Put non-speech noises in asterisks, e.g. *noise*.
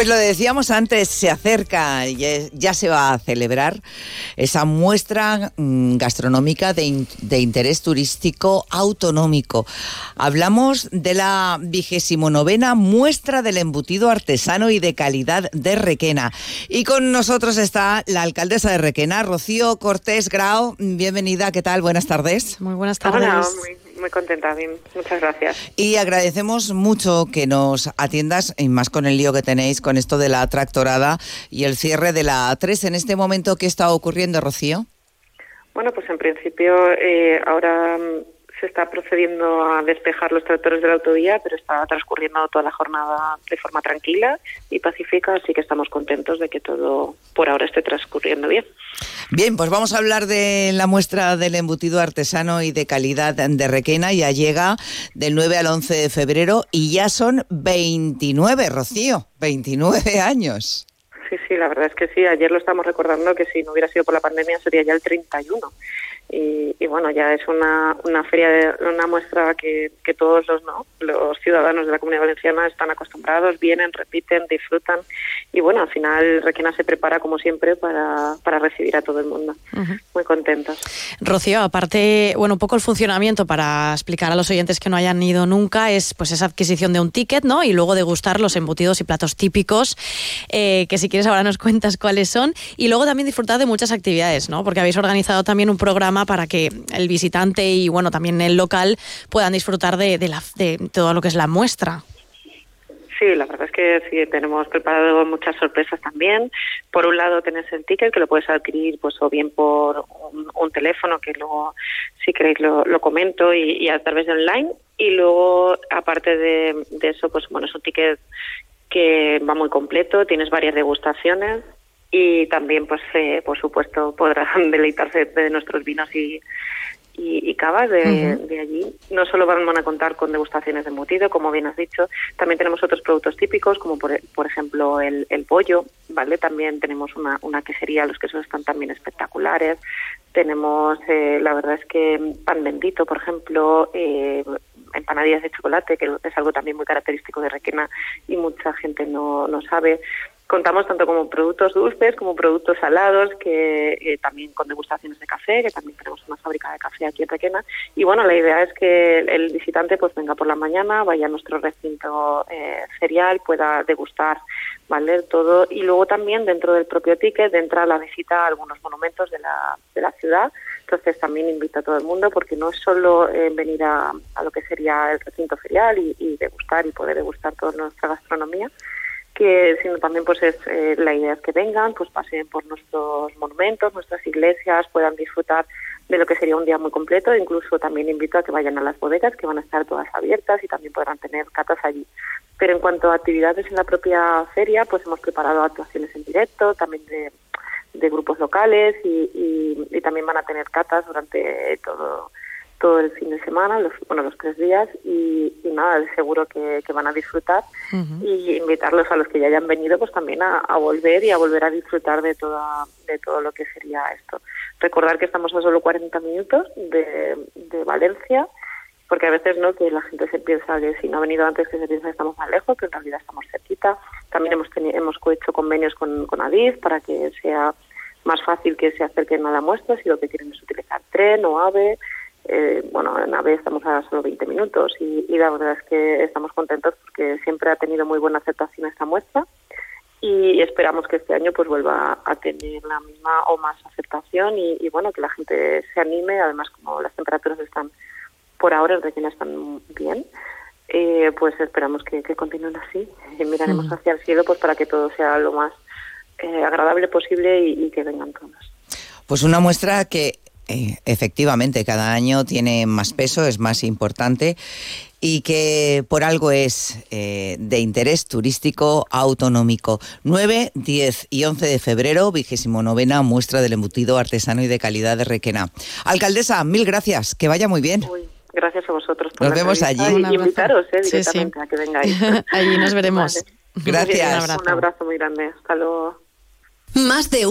Pues lo decíamos antes, se acerca, ya se va a celebrar esa muestra mm, gastronómica de, interés turístico autonómico. Hablamos de la vigésimo novena muestra del embutido artesano y de calidad de Requena. Y con nosotros está la alcaldesa de Requena, Rocío Cortés Grau. Bienvenida, ¿qué tal? Buenas tardes. Muy buenas tardes. Hola, muy contenta, bien. Muchas gracias. Y agradecemos mucho que nos atiendas, y más con el lío que tenéis con esto de la tractorada y el cierre de la A3 en este momento. ¿Qué está ocurriendo, Rocío? Bueno, pues en principio eh, ahora se está procediendo a despejar los tractores de la autovía, pero está transcurriendo toda la jornada de forma tranquila y pacífica, así que estamos contentos de que todo por ahora esté transcurriendo bien. Bien, pues vamos a hablar de la muestra del embutido artesano y de calidad de Requena. Ya llega del 9 al 11 de febrero y ya son 29, Rocío, 29 años. Sí, sí, la verdad es que sí. Ayer lo estamos recordando que si no hubiera sido por la pandemia sería ya el 31. Y, bueno, ya es una, una feria, de, una muestra que, que todos los, ¿no? los ciudadanos de la Comunidad Valenciana están acostumbrados, vienen, repiten, disfrutan. Y bueno, al final Requena se prepara como siempre para, para recibir a todo el mundo. Muy contentos. Rocío, aparte, bueno, un poco el funcionamiento para explicar a los oyentes que no hayan ido nunca es pues esa adquisición de un ticket, ¿no? Y luego degustar los embutidos y platos típicos, eh, que si quieres ahora nos *laughs* cuentas cuáles son. Y luego también disfrutar de muchas actividades, ¿no? Porque habéis organizado también un programa para que el visitante y bueno también el local puedan disfrutar de, de, todo lo que es la muestra. Sí, la verdad es que sí, tenemos preparado muchas sorpresas también. Por un lado tenés el ticket que lo puedes adquirir pues o bien por un, teléfono que luego si queréis lo, comento y, a través de online y luego aparte de, de eso pues bueno es un ticket que va muy completo, tienes varias degustaciones y también pues eh, por supuesto podrán *laughs* deleitarse de nuestros vinos y, y, cavas de, de, allí. No solo van, a contar con degustaciones de embutido, como bien has dicho, también tenemos otros productos típicos, como por, por ejemplo el, el, pollo, ¿vale? También tenemos una, una quesería, los quesos están también espectaculares. Tenemos, eh, la verdad es que pan bendito, por ejemplo, eh, empanadillas de chocolate, que es algo también muy característico de Requena y mucha gente no, no sabe contamos tanto como productos dulces como productos salados, que eh, también con degustaciones de café, que también tenemos una fábrica de café aquí en Requena. Y bueno, la idea es que el, visitante pues venga por la mañana, vaya a nuestro recinto eh, ferial, pueda degustar ¿vale? todo. Y luego también dentro del propio ticket entra la visita a algunos monumentos de la, de la ciudad. Entonces también invito a todo el mundo porque no es solo eh, venir a, a, lo que sería el recinto ferial y, y degustar y poder degustar toda nuestra gastronomía, que sino también pues es eh, la idea es que vengan, pues pasen por nuestros monumentos, nuestras iglesias, puedan disfrutar de lo que sería un día muy completo. Incluso también invito a que vayan a las bodegas, que van a estar todas abiertas y también podrán tener catas allí. Pero en cuanto a actividades en la propia feria, pues hemos preparado actuaciones en directo, también de, grupos locales y, y también van a tener catas durante todo todo el fin de semana, los, bueno, los tres días, y, nada, seguro que, van a disfrutar. Y invitarlos a los que ya hayan venido, pues también a, volver y a volver a disfrutar de, toda, de todo lo que sería esto. Recordar que estamos a solo 40 minutos de, de Valencia, porque a veces no que la gente se piensa que si no ha venido antes que se piensa que estamos más lejos, que en realidad estamos cerquita. También hemos hemos hecho convenios con, con Adif para que sea más fácil que se acerquen a la muestra si lo que quieren es utilizar tren o AVE eh, bueno, en AVE estamos a solo 20 minutos y, la verdad es que estamos contentos porque siempre ha tenido muy buena aceptación esta muestra y esperamos que este año pues vuelva a tener la misma o más aceptación y, bueno, que la gente se anime, además como las temperaturas están por ahora en Requena están bien, eh, pues esperamos que, continúen así y miraremos mm. hacia el cielo pues para que todo sea lo más eh, agradable posible y, y que vengan todos. Pues una muestra que efectivamente, cada año tiene más peso, es más importante y que por algo es eh, de interés turístico autonómico. 9, 10 y 11 de febrero, vigésimo novena muestra del embutido artesano y de calidad de Requena. Alcaldesa, mil gracias, que vaya muy bien. gracias a vosotros. Por nos vemos allí. Y invitaros eh, directamente a que vengáis. *laughs* allí nos veremos. Gracias. Un abrazo. un abrazo muy grande. Hasta luego. Más de un